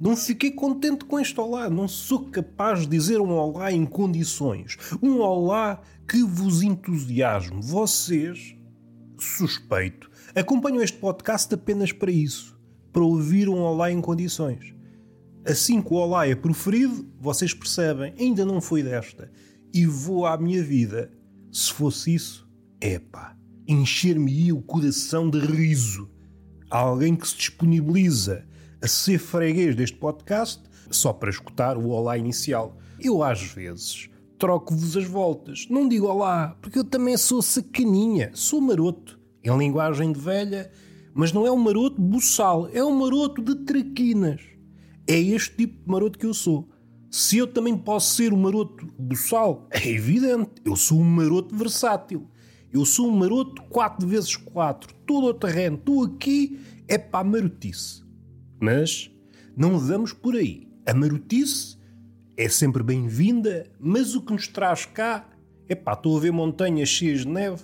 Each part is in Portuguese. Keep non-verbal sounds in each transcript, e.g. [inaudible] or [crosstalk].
Não fiquei contente com este olá. Não sou capaz de dizer um olá em condições. Um olá que vos entusiasme. Vocês, suspeito, acompanham este podcast apenas para isso. Para ouvir um olá em condições. Assim que o olá é proferido, vocês percebem, ainda não foi desta. E vou à minha vida. Se fosse isso, epá, encher-me-ia o coração de riso. Há alguém que se disponibiliza a ser freguês deste podcast só para escutar o olá inicial. Eu, às vezes, troco-vos as voltas. Não digo olá, porque eu também sou sacaninha, sou maroto. Em linguagem de velha, mas não é um maroto buçal, é um maroto de traquinas. É este tipo de maroto que eu sou. Se eu também posso ser um maroto buçal, é evidente, eu sou um maroto versátil. Eu sou um maroto 4 vezes 4 todo o terreno, estou aqui, é para marotice. Mas não vamos por aí. A marotice é sempre bem-vinda, mas o que nos traz cá é pá, estou a ver montanhas cheias de neve,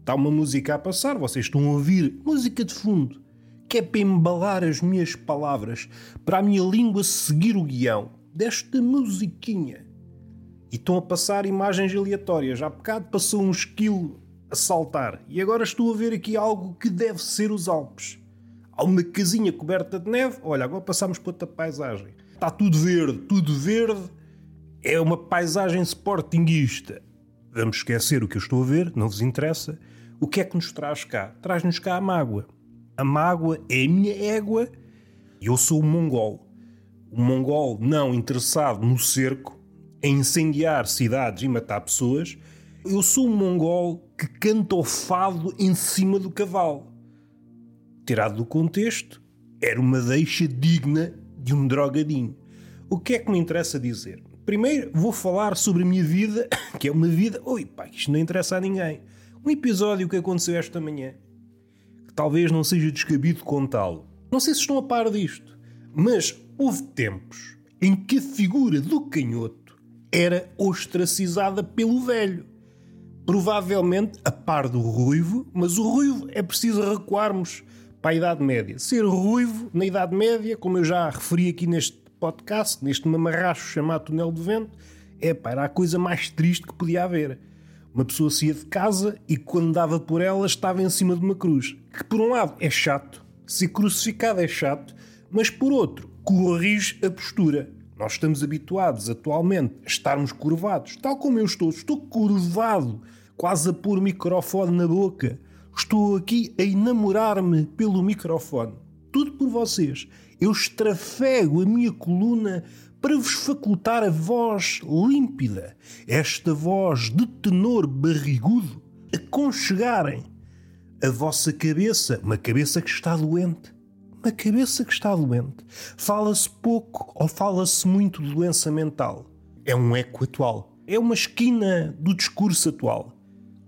está uma música a passar, vocês estão a ouvir música de fundo, que é para embalar as minhas palavras, para a minha língua seguir o guião desta musiquinha. E estão a passar imagens aleatórias. Há bocado passou um esquilo a saltar. E agora estou a ver aqui algo que deve ser os Alpes. Há uma casinha coberta de neve. Olha, agora passamos para outra paisagem. Está tudo verde, tudo verde. É uma paisagem sportinguista. Vamos esquecer o que eu estou a ver, não vos interessa. O que é que nos traz cá? Traz-nos cá a mágoa. A mágoa é a minha égua e eu sou o mongol. O mongol não interessado no cerco, em incendiar cidades e matar pessoas. Eu sou um mongol que canta o fado em cima do cavalo. Tirado do contexto, era uma deixa digna de um drogadinho. O que é que me interessa dizer? Primeiro vou falar sobre a minha vida, [coughs] que é uma vida. Oi, pá, isto não interessa a ninguém. Um episódio que aconteceu esta manhã, que talvez não seja descabido contá-lo. Não sei se estão a par disto, mas houve tempos em que a figura do canhoto era ostracizada pelo velho. Provavelmente a par do ruivo, mas o ruivo é preciso recuarmos para a Idade Média. Ser ruivo na Idade Média, como eu já referi aqui neste podcast, neste mamarracho chamado Túnel do Vento, é pá, era a coisa mais triste que podia haver. Uma pessoa saía de casa e quando dava por ela estava em cima de uma cruz. Que por um lado é chato, ser crucificado é chato, mas por outro corrige a postura. Nós estamos habituados atualmente a estarmos curvados, tal como eu estou. Estou curvado, quase a pôr o microfone na boca. Estou aqui a enamorar-me pelo microfone. Tudo por vocês. Eu estrafego a minha coluna para vos facultar a voz límpida, esta voz de tenor barrigudo, aconchegarem a vossa cabeça, uma cabeça que está doente uma cabeça que está doente. Fala-se pouco ou fala-se muito de doença mental. É um eco atual. É uma esquina do discurso atual.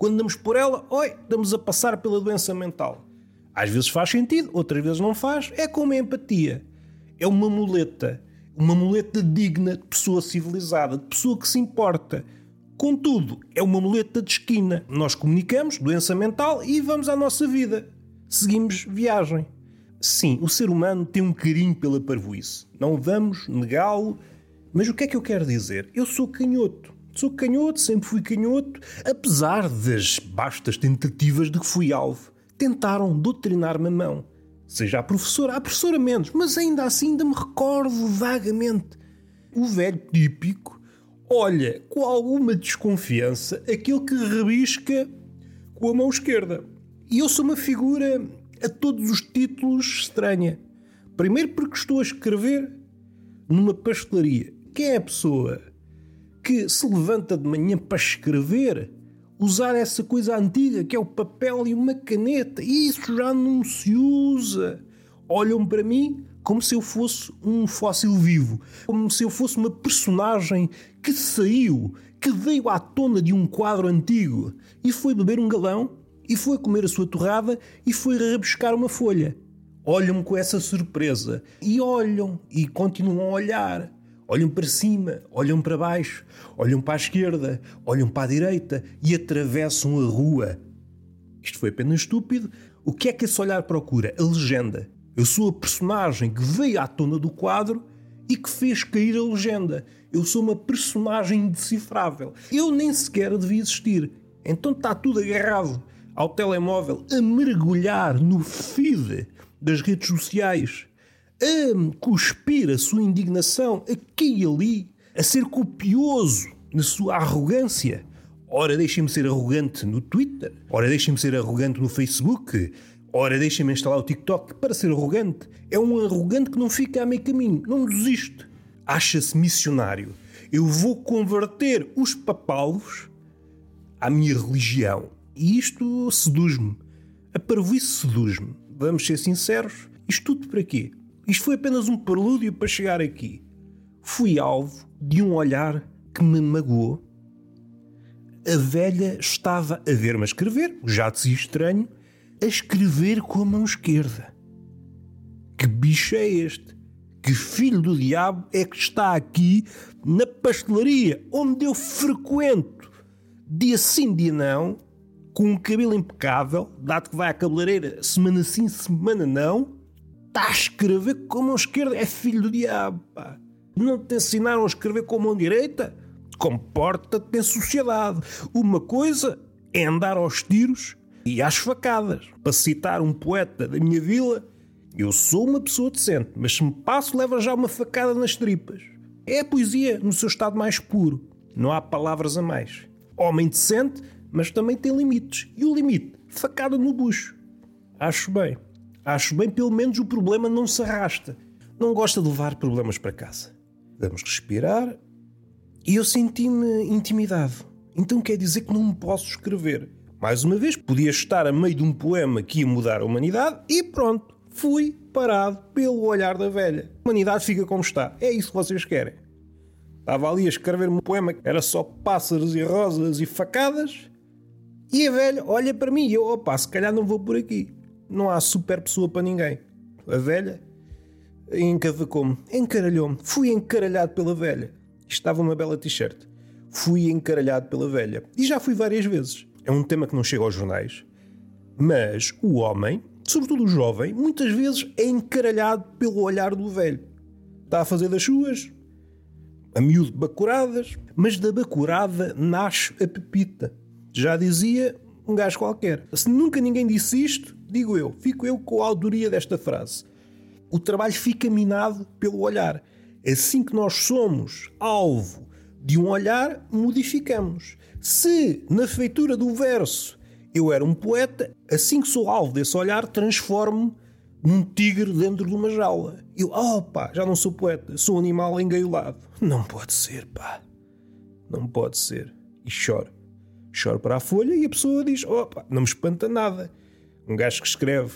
Quando damos por ela, oi, estamos a passar pela doença mental. Às vezes faz sentido, outras vezes não faz. É como a empatia. É uma muleta. Uma muleta digna de pessoa civilizada, de pessoa que se importa. Contudo, é uma muleta de esquina. Nós comunicamos, doença mental, e vamos à nossa vida. Seguimos viagem. Sim, o ser humano tem um carinho pela parvoíce. Não vamos negá-lo. Mas o que é que eu quero dizer? Eu sou canhoto. Sou canhoto, sempre fui canhoto, apesar das bastas tentativas de que fui alvo. Tentaram doutrinar-me a mão. Seja a professora, a professora menos, mas ainda assim ainda me recordo vagamente. O velho típico olha com alguma desconfiança aquele que rebisca com a mão esquerda. E eu sou uma figura a todos os títulos estranha. Primeiro porque estou a escrever numa pastelaria. Quem é a pessoa que se levanta de manhã para escrever, usar essa coisa antiga que é o papel e uma caneta? Isso já não se usa. Olham para mim como se eu fosse um fóssil vivo, como se eu fosse uma personagem que saiu, que veio à tona de um quadro antigo e foi beber um galão e foi comer a sua torrada e foi rebuscar uma folha. Olham-me com essa surpresa e olham e continuam a olhar. Olham para cima, olham para baixo, olham para a esquerda, olham para a direita e atravessam a rua. Isto foi apenas estúpido. O que é que esse olhar procura? A legenda. Eu sou a personagem que veio à tona do quadro e que fez cair a legenda. Eu sou uma personagem indecifrável. Eu nem sequer devia existir. Então está tudo agarrado ao telemóvel, a mergulhar no feed das redes sociais, a cuspir a sua indignação aqui e ali, a ser copioso na sua arrogância. Ora, deixem-me ser arrogante no Twitter, ora, deixem-me ser arrogante no Facebook, ora, deixem-me instalar o TikTok para ser arrogante. É um arrogante que não fica a meio caminho, não desiste. Acha-se missionário. Eu vou converter os papalos à minha religião. E isto seduz-me. A parvoíce seduz-me. Vamos ser sinceros. Isto tudo para quê? Isto foi apenas um prelúdio para chegar aqui. Fui alvo de um olhar que me magoou. A velha estava a ver-me a escrever, já dizia estranho, a escrever com a mão esquerda. Que bicho é este? Que filho do diabo é que está aqui na pastelaria onde eu frequento dia sim, dia não, com um cabelo impecável, dado que vai à cabeleireira semana sim, semana não, está a escrever com a mão esquerda. É filho do diabo, pá. Não te ensinaram a escrever com a mão direita? Comporta-te em sociedade. Uma coisa é andar aos tiros e às facadas. Para citar um poeta da minha vila, eu sou uma pessoa decente, mas se me passo, leva já uma facada nas tripas. É a poesia no seu estado mais puro. Não há palavras a mais. Homem decente, mas também tem limites. E o limite? Facada no bucho. Acho bem. Acho bem, pelo menos o problema não se arrasta. Não gosta de levar problemas para casa. Vamos respirar. E eu senti-me intimidado. Então quer dizer que não me posso escrever. Mais uma vez, podia estar a meio de um poema que ia mudar a humanidade e pronto, fui parado pelo olhar da velha. A humanidade fica como está. É isso que vocês querem. Estava ali a escrever um poema que era só pássaros e rosas e facadas. E a velha olha para mim e eu, opa, se calhar não vou por aqui. Não há super pessoa para ninguém. A velha encavacou-me, encaralhou-me. Fui encaralhado pela velha. Estava uma bela t-shirt. Fui encaralhado pela velha. E já fui várias vezes. É um tema que não chega aos jornais. Mas o homem, sobretudo o jovem, muitas vezes é encaralhado pelo olhar do velho. Está a fazer das suas, a miúdo bacuradas, mas da bacurada nasce a pepita. Já dizia um gajo qualquer. Se nunca ninguém disse isto, digo eu, fico eu com a autoria desta frase. O trabalho fica minado pelo olhar. Assim que nós somos alvo de um olhar, modificamos. Se na feitura do verso eu era um poeta, assim que sou alvo desse olhar, transformo-me num tigre dentro de uma jaula. Eu, oh pá, já não sou poeta, sou um animal engaiolado. Não pode ser, pá. Não pode ser. E choro. Choro para a folha e a pessoa diz: opa, não me espanta nada. Um gajo que escreve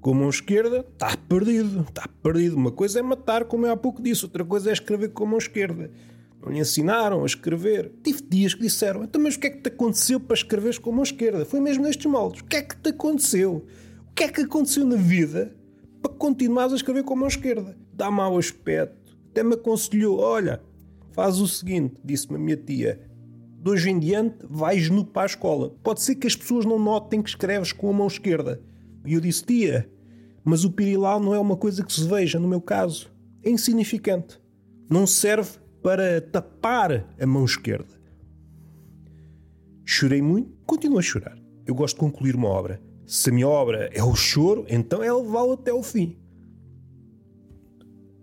com a mão esquerda está perdido, está perdido. Uma coisa é matar, como eu há pouco disse, outra coisa é escrever com a mão esquerda. Não lhe ensinaram a escrever. Tive dias que disseram: então, mas o que é que te aconteceu para escreveres com a mão esquerda? Foi mesmo nestes moldes. O que é que te aconteceu? O que é que aconteceu na vida para continuares a escrever com a mão esquerda? Dá mau aspecto. Até me aconselhou: olha, faz o seguinte, disse-me a minha tia. De hoje em diante vais nu para a escola. Pode ser que as pessoas não notem que escreves com a mão esquerda. E eu disse, tia, mas o pirilau não é uma coisa que se veja, no meu caso. É insignificante. Não serve para tapar a mão esquerda. Chorei muito, continuo a chorar. Eu gosto de concluir uma obra. Se a minha obra é o choro, então é levá-lo até o fim.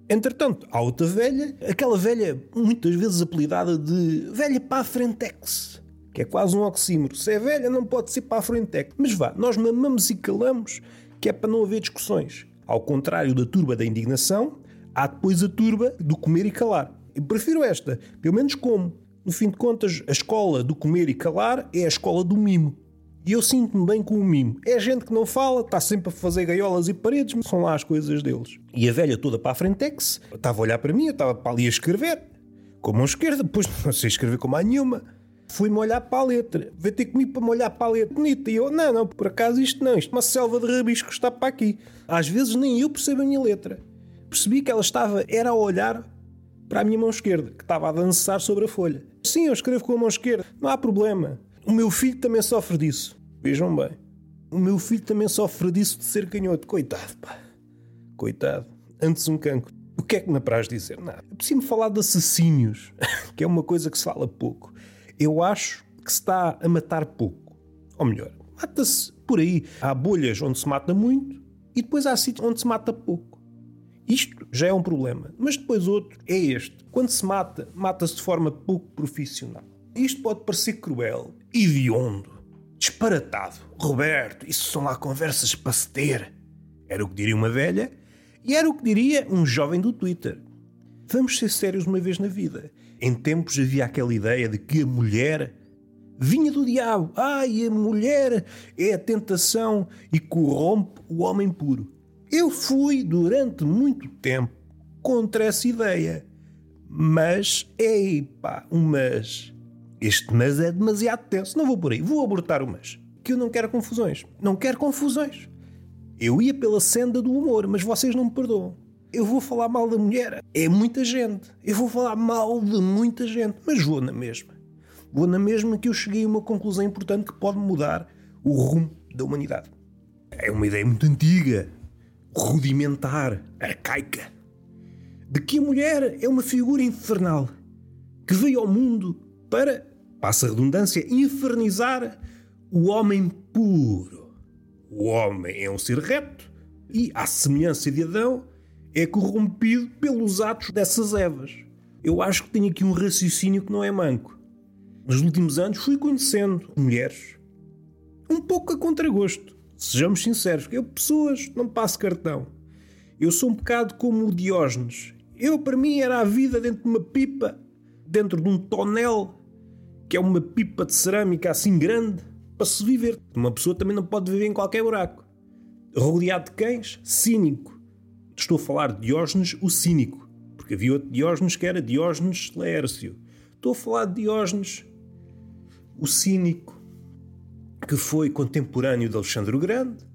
Entretanto, há outra velha, aquela velha muitas vezes apelidada de velha para a frentex, que é quase um oxímoro. Se é velha, não pode ser para a frentex. Mas vá, nós mamamos e calamos, que é para não haver discussões. Ao contrário da turba da indignação, há depois a turba do comer e calar. Eu prefiro esta, pelo menos como. No fim de contas, a escola do comer e calar é a escola do mimo. E eu sinto-me bem com o mimo. É gente que não fala, está sempre a fazer gaiolas e paredes, mas são lá as coisas deles. E a velha toda para a frentex, estava a olhar para mim, eu estava para ali a escrever, com a mão esquerda, depois [laughs] não sei escrever com mais nenhuma. Fui-me olhar para a letra, veio ter comigo para me olhar para a letra bonita. E eu, não, não, por acaso isto não, isto é uma selva de rabiscos está para aqui. Às vezes nem eu percebo a minha letra. Percebi que ela estava, era a olhar para a minha mão esquerda, que estava a dançar sobre a folha. Sim, eu escrevo com a mão esquerda, não há problema. O meu filho também sofre disso. Vejam bem. O meu filho também sofre disso de ser canhoto. Coitado, pá. coitado. Antes um cancro. O que é que me apraz dizer? Nada. É preciso falar de assassínios, [laughs] que é uma coisa que se fala pouco. Eu acho que se está a matar pouco. Ou melhor, mata-se por aí. Há bolhas onde se mata muito e depois há sítios onde se mata pouco. Isto já é um problema. Mas depois outro é este. Quando se mata, mata-se de forma pouco profissional. Isto pode parecer cruel, hediondo, disparatado. Roberto, isso são lá conversas para se ter. Era o que diria uma velha e era o que diria um jovem do Twitter. Vamos ser sérios uma vez na vida. Em tempos havia aquela ideia de que a mulher vinha do diabo. Ai, a mulher é a tentação e corrompe o homem puro. Eu fui durante muito tempo contra essa ideia. Mas, epá, um mas. Este mas é demasiado tenso. Não vou por aí, vou abortar o mas. Que eu não quero confusões. Não quero confusões. Eu ia pela senda do humor, mas vocês não me perdoam. Eu vou falar mal da mulher. É muita gente. Eu vou falar mal de muita gente, mas vou na mesma. Vou na mesma que eu cheguei a uma conclusão importante que pode mudar o rumo da humanidade. É uma ideia muito antiga, rudimentar, arcaica, de que a mulher é uma figura infernal que veio ao mundo para, passa a redundância, infernizar o homem puro. O homem é um ser reto e, à semelhança de Adão, é corrompido pelos atos dessas Evas. Eu acho que tenho aqui um raciocínio que não é manco. Nos últimos anos fui conhecendo mulheres um pouco a contragosto. Sejamos sinceros, eu, pessoas, não passo cartão. Eu sou um bocado como o Diógenes. Eu, para mim, era a vida dentro de uma pipa, dentro de um tonel, que é uma pipa de cerâmica assim grande, para se viver. Uma pessoa também não pode viver em qualquer buraco. Rodeado de cães, cínico. Estou a falar de Diógenes, o cínico, porque havia outro Diógenes que era Diógenes Laércio. Estou a falar de Diógenes, o cínico, que foi contemporâneo de Alexandre o Grande,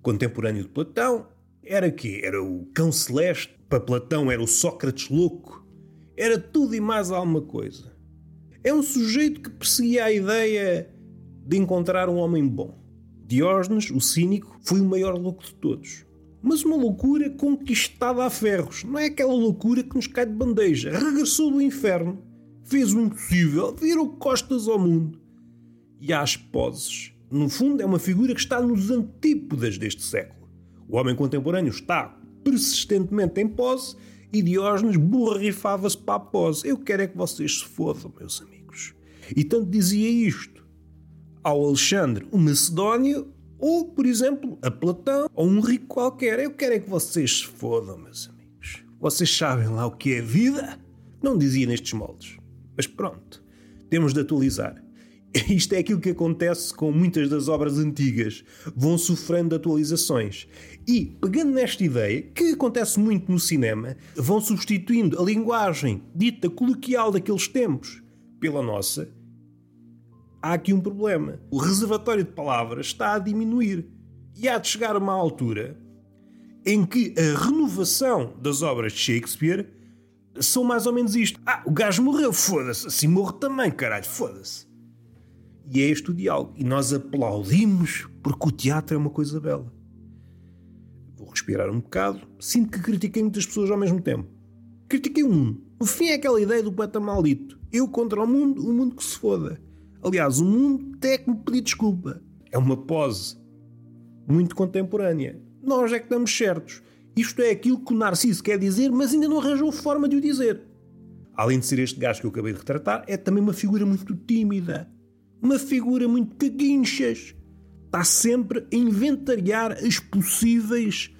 contemporâneo de Platão. Era que Era o cão celeste. Para Platão era o Sócrates louco. Era tudo e mais alguma coisa. É um sujeito que perseguia a ideia de encontrar um homem bom. Diógenes, o cínico, foi o maior louco de todos. Mas uma loucura conquistada a ferros. Não é aquela loucura que nos cai de bandeja. Regressou do inferno, fez o impossível, virou costas ao mundo. E às poses. No fundo, é uma figura que está nos antípodas deste século. O homem contemporâneo está persistentemente em pose e Diógenes borrifava-se para a pose. Eu quero é que vocês se fodam, meus amigos. E tanto dizia isto ao Alexandre o Macedónio ou, por exemplo, a Platão ou um rico qualquer. Eu quero é que vocês se fodam, meus amigos. Vocês sabem lá o que é vida? Não dizia nestes moldes. Mas pronto, temos de atualizar. [laughs] Isto é aquilo que acontece com muitas das obras antigas. Vão sofrendo atualizações. E, pegando nesta ideia, que acontece muito no cinema, vão substituindo a linguagem dita coloquial daqueles tempos pela nossa há aqui um problema. O reservatório de palavras está a diminuir. E há de chegar a uma altura em que a renovação das obras de Shakespeare são mais ou menos isto. Ah, o gajo morreu, foda-se. Assim morre também, caralho, foda-se. E é este o diálogo. E nós aplaudimos porque o teatro é uma coisa bela. Vou respirar um bocado. Sinto que critiquei muitas pessoas ao mesmo tempo. Critiquei o mundo. No fim é aquela ideia do poeta maldito. Eu contra o mundo, o mundo que se foda. Aliás, o mundo tem que me pedir desculpa. É uma pose muito contemporânea. Nós é que estamos certos. Isto é aquilo que o Narciso quer dizer, mas ainda não arranjou forma de o dizer. Além de ser este gajo que eu acabei de retratar, é também uma figura muito tímida. Uma figura muito caguinchas. Está sempre a inventariar as possíveis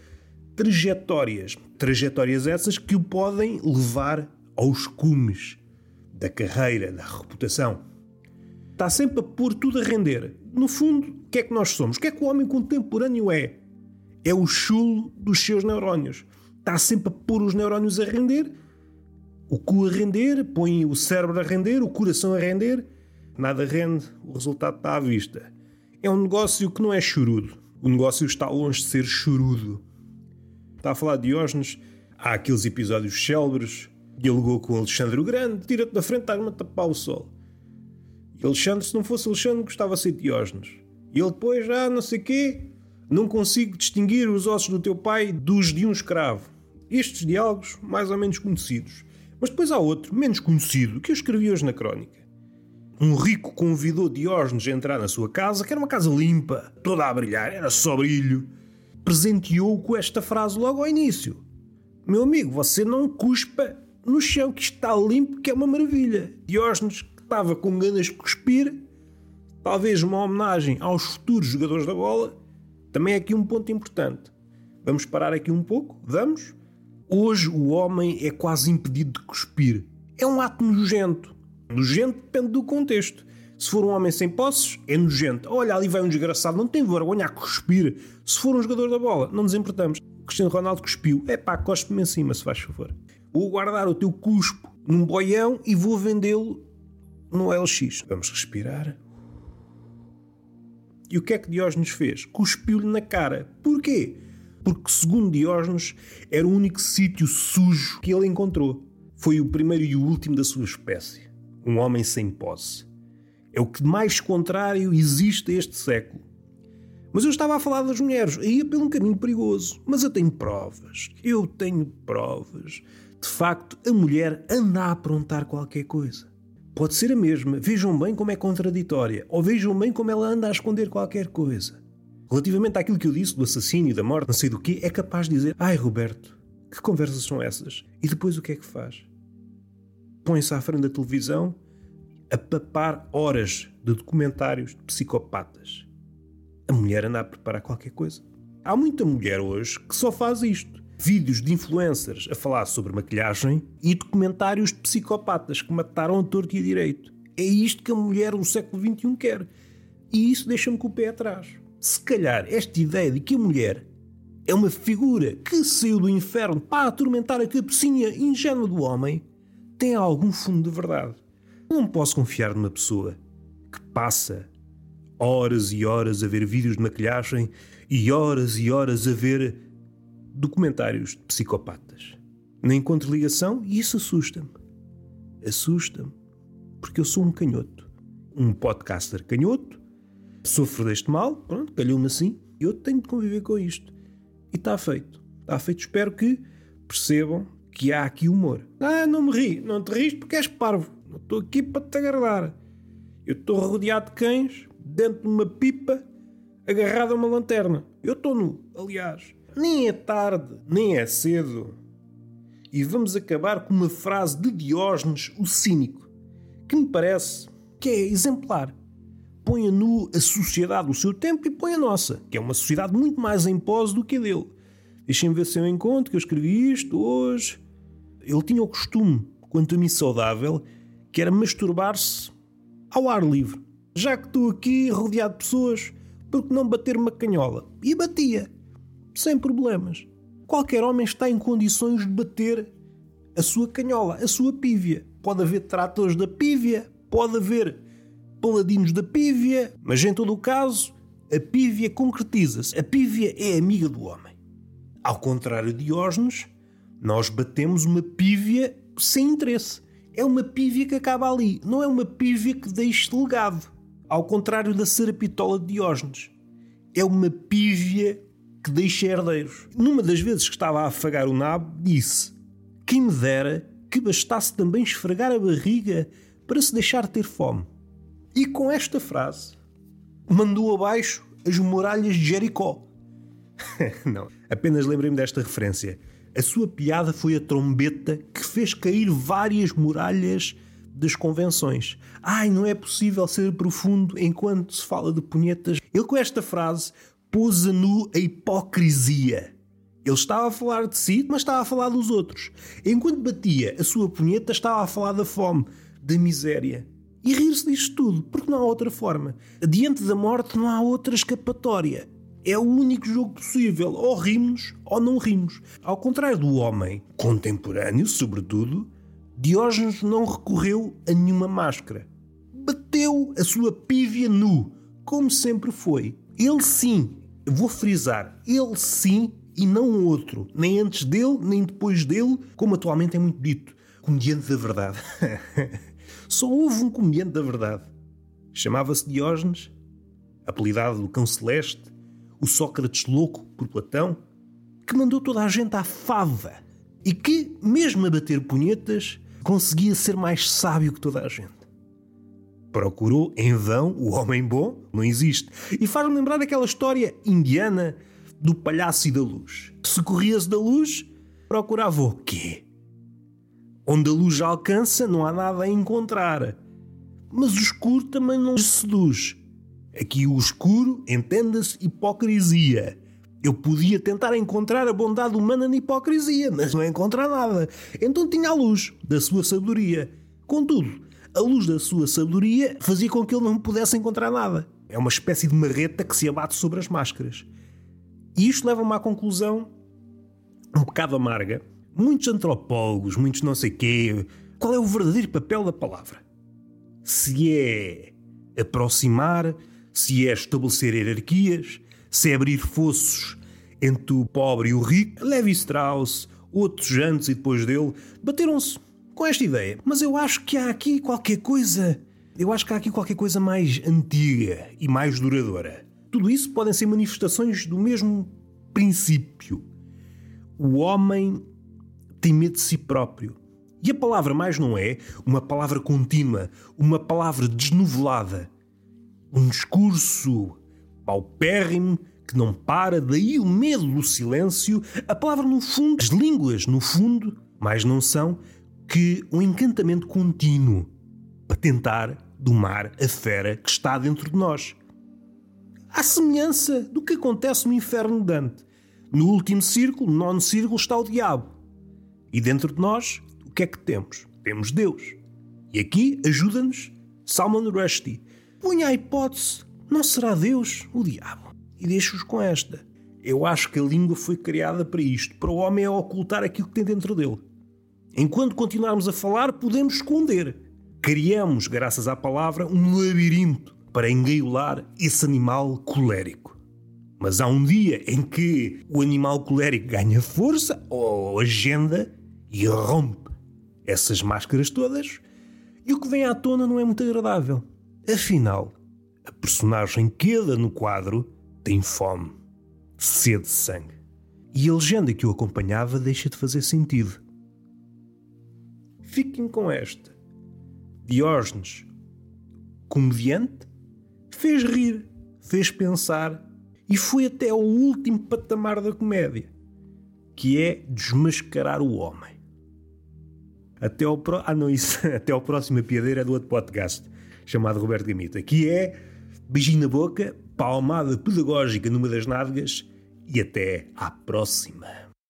trajetórias. Trajetórias essas que o podem levar aos cumes da carreira, da reputação está sempre a pôr tudo a render. No fundo, o que é que nós somos? O que é que o homem contemporâneo é? É o chulo dos seus neurónios. Está sempre a pôr os neurónios a render, o cu a render, põe o cérebro a render, o coração a render. Nada rende, o resultado está à vista. É um negócio que não é chorudo. O negócio está longe de ser chorudo. Está a falar de Diógenes, há aqueles episódios célebres, dialogou com Alexandre o Grande, tira-te da frente, estás-me a tapar o sol. Alexandre, se não fosse Alexandre, gostava de ser Diógenes. E ele depois, ah, não sei quê, Não consigo distinguir os ossos do teu pai dos de um escravo. Estes diálogos, mais ou menos conhecidos. Mas depois há outro, menos conhecido, que eu escrevi hoje na crónica. Um rico convidou Diógenes a entrar na sua casa, que era uma casa limpa, toda a brilhar, era só brilho. Presenteou-o com esta frase logo ao início: Meu amigo, você não cuspa no chão, que está limpo, que é uma maravilha. Diógenes, que estava com ganas de cuspir, talvez uma homenagem aos futuros jogadores da bola, também é aqui um ponto importante. Vamos parar aqui um pouco? Vamos? Hoje o homem é quase impedido de cuspir. É um ato nojento. Nojento depende do contexto. Se for um homem sem posses, é nojento. Olha, ali vai um desgraçado, não tem vergonha a cuspir. Se for um jogador da bola, não nos importamos. Cristiano Ronaldo cuspiu. É pá, cospe-me em cima, se faz favor. Vou guardar o teu cuspo num boião e vou vendê-lo no LX. Vamos respirar. E o que é que Diógenes fez? Cuspiu-lhe na cara. Porquê? Porque, segundo Diógenes, era o único sítio sujo que ele encontrou. Foi o primeiro e o último da sua espécie. Um homem sem posse. É o que mais contrário existe este século. Mas eu estava a falar das mulheres, ia pelo um caminho perigoso. Mas eu tenho provas. Eu tenho provas. De facto, a mulher anda a aprontar qualquer coisa. Pode ser a mesma, vejam bem como é contraditória, ou vejam bem como ela anda a esconder qualquer coisa. Relativamente àquilo que eu disse do assassínio, da morte, não sei do quê, é capaz de dizer: Ai, Roberto, que conversas são essas? E depois o que é que faz? Põe-se à frente da televisão a papar horas de documentários de psicopatas. A mulher anda a preparar qualquer coisa. Há muita mulher hoje que só faz isto. Vídeos de influencers a falar sobre maquilhagem e documentários de psicopatas que mataram a torto e a direito. É isto que a mulher do século XXI quer. E isso deixa-me com o pé atrás. Se calhar esta ideia de que a mulher é uma figura que saiu do inferno para atormentar a cabecinha ingênua do homem tem algum fundo de verdade. Não posso confiar numa pessoa que passa horas e horas a ver vídeos de maquilhagem e horas e horas a ver documentários de psicopatas. Nem encontro ligação e isso assusta-me. Assusta-me. Porque eu sou um canhoto. Um podcaster canhoto. Sofro deste mal, pronto, calhou-me assim. Eu tenho de conviver com isto. E está feito. Está feito. Espero que percebam que há aqui humor. Ah, não me ri. Não te riste porque és parvo. Não estou aqui para te agradar. Eu estou rodeado de cães, dentro de uma pipa, agarrado a uma lanterna. Eu estou nu, aliás. Nem é tarde, nem é cedo. E vamos acabar com uma frase de Diógenes, o cínico, que me parece que é exemplar. Põe a nu a sociedade do seu tempo e põe a nossa, que é uma sociedade muito mais em pose do que a dele. Deixem-me ver se eu encontro que eu escrevi isto hoje. Ele tinha o costume, quanto a mim saudável, que era masturbar-se ao ar livre. Já que estou aqui rodeado de pessoas, por que não bater uma canhola? E batia, sem problemas. Qualquer homem está em condições de bater a sua canhola, a sua pívia. Pode haver tratores da pívia, pode haver paladinos da pívia, mas em todo o caso, a pívia concretiza-se. A pívia é amiga do homem. Ao contrário de Diógenes, nós batemos uma pívia sem interesse é uma pívia que acaba ali, não é uma pívia que deixe legado. Ao contrário da serapitola de Diógenes. É uma pívia que deixa herdeiros. Numa das vezes que estava a afagar o nabo, disse: Quem me dera que bastasse também esfregar a barriga para se deixar ter fome. E com esta frase, mandou abaixo as muralhas de Jericó. [laughs] não, apenas lembrei-me desta referência. A sua piada foi a trombeta que fez cair várias muralhas das convenções. Ai, não é possível ser profundo enquanto se fala de punhetas. Ele, com esta frase, pôs a nu a hipocrisia. Ele estava a falar de si, mas estava a falar dos outros. Enquanto batia a sua punheta, estava a falar da fome, da miséria. E rir-se disto tudo, porque não há outra forma. Diante da morte não há outra escapatória. É o único jogo possível. Ou rimos ou não rimos. Ao contrário do homem contemporâneo, sobretudo, Diógenes não recorreu a nenhuma máscara. Bateu a sua pívia nu, como sempre foi. Ele sim, vou frisar, ele sim e não outro. Nem antes dele, nem depois dele, como atualmente é muito dito. Comediante da verdade. [laughs] Só houve um comediante da verdade. Chamava-se Diógenes, apelidado do Cão Celeste, o Sócrates louco por Platão, que mandou toda a gente à fava e que, mesmo a bater punhetas, conseguia ser mais sábio que toda a gente. Procurou em vão o homem bom, não existe, e faz-me lembrar aquela história indiana do palhaço e da luz. Se corria-se da luz, procurava o quê? Onde a luz alcança, não há nada a encontrar. Mas o escuro também não se seduz. Aqui o escuro entenda-se hipocrisia. Eu podia tentar encontrar a bondade humana na hipocrisia, mas não encontrar nada. Então tinha a luz da sua sabedoria. Contudo, a luz da sua sabedoria fazia com que ele não pudesse encontrar nada. É uma espécie de marreta que se abate sobre as máscaras. E isto leva-me à conclusão um bocado amarga. Muitos antropólogos, muitos não sei quê, qual é o verdadeiro papel da palavra? Se é aproximar, se é estabelecer hierarquias, se é abrir fossos entre o pobre e o rico. Levi Strauss, outros antes e depois dele, bateram-se com esta ideia. Mas eu acho que há aqui qualquer coisa. Eu acho que há aqui qualquer coisa mais antiga e mais duradoura. Tudo isso podem ser manifestações do mesmo princípio. O homem tem medo de si próprio. E a palavra mais não é uma palavra contínua, uma palavra desnovelada. Um discurso paupérrimo que não para, daí o medo do silêncio. A palavra, no fundo, as línguas, no fundo, mais não são que um encantamento contínuo para tentar domar a fera que está dentro de nós à semelhança do que acontece no inferno de Dante. No último círculo, no nono círculo, está o diabo. E dentro de nós, o que é que temos? Temos Deus. E aqui ajuda-nos Salman Rushdie. Punha a hipótese: não será Deus o diabo? E deixo-os com esta. Eu acho que a língua foi criada para isto, para o homem ocultar aquilo que tem dentro dele. Enquanto continuarmos a falar, podemos esconder. Criamos, graças à palavra, um labirinto para engaiolar esse animal colérico. Mas há um dia em que o animal colérico ganha força ou agenda e rompe essas máscaras todas, e o que vem à tona não é muito agradável. Afinal, a personagem queda no quadro tem fome, sede de sangue. E a legenda que o acompanhava deixa de fazer sentido. Fiquem com esta. Diógenes, comediante, fez rir, fez pensar e foi até ao último patamar da comédia, que é desmascarar o homem. Até ao, pro... ah, não, isso, [laughs] até ao próximo piadeira do outro podcast, chamado Roberto Gamita, que é beijinho na boca, palmada pedagógica numa das nádegas e até à próxima.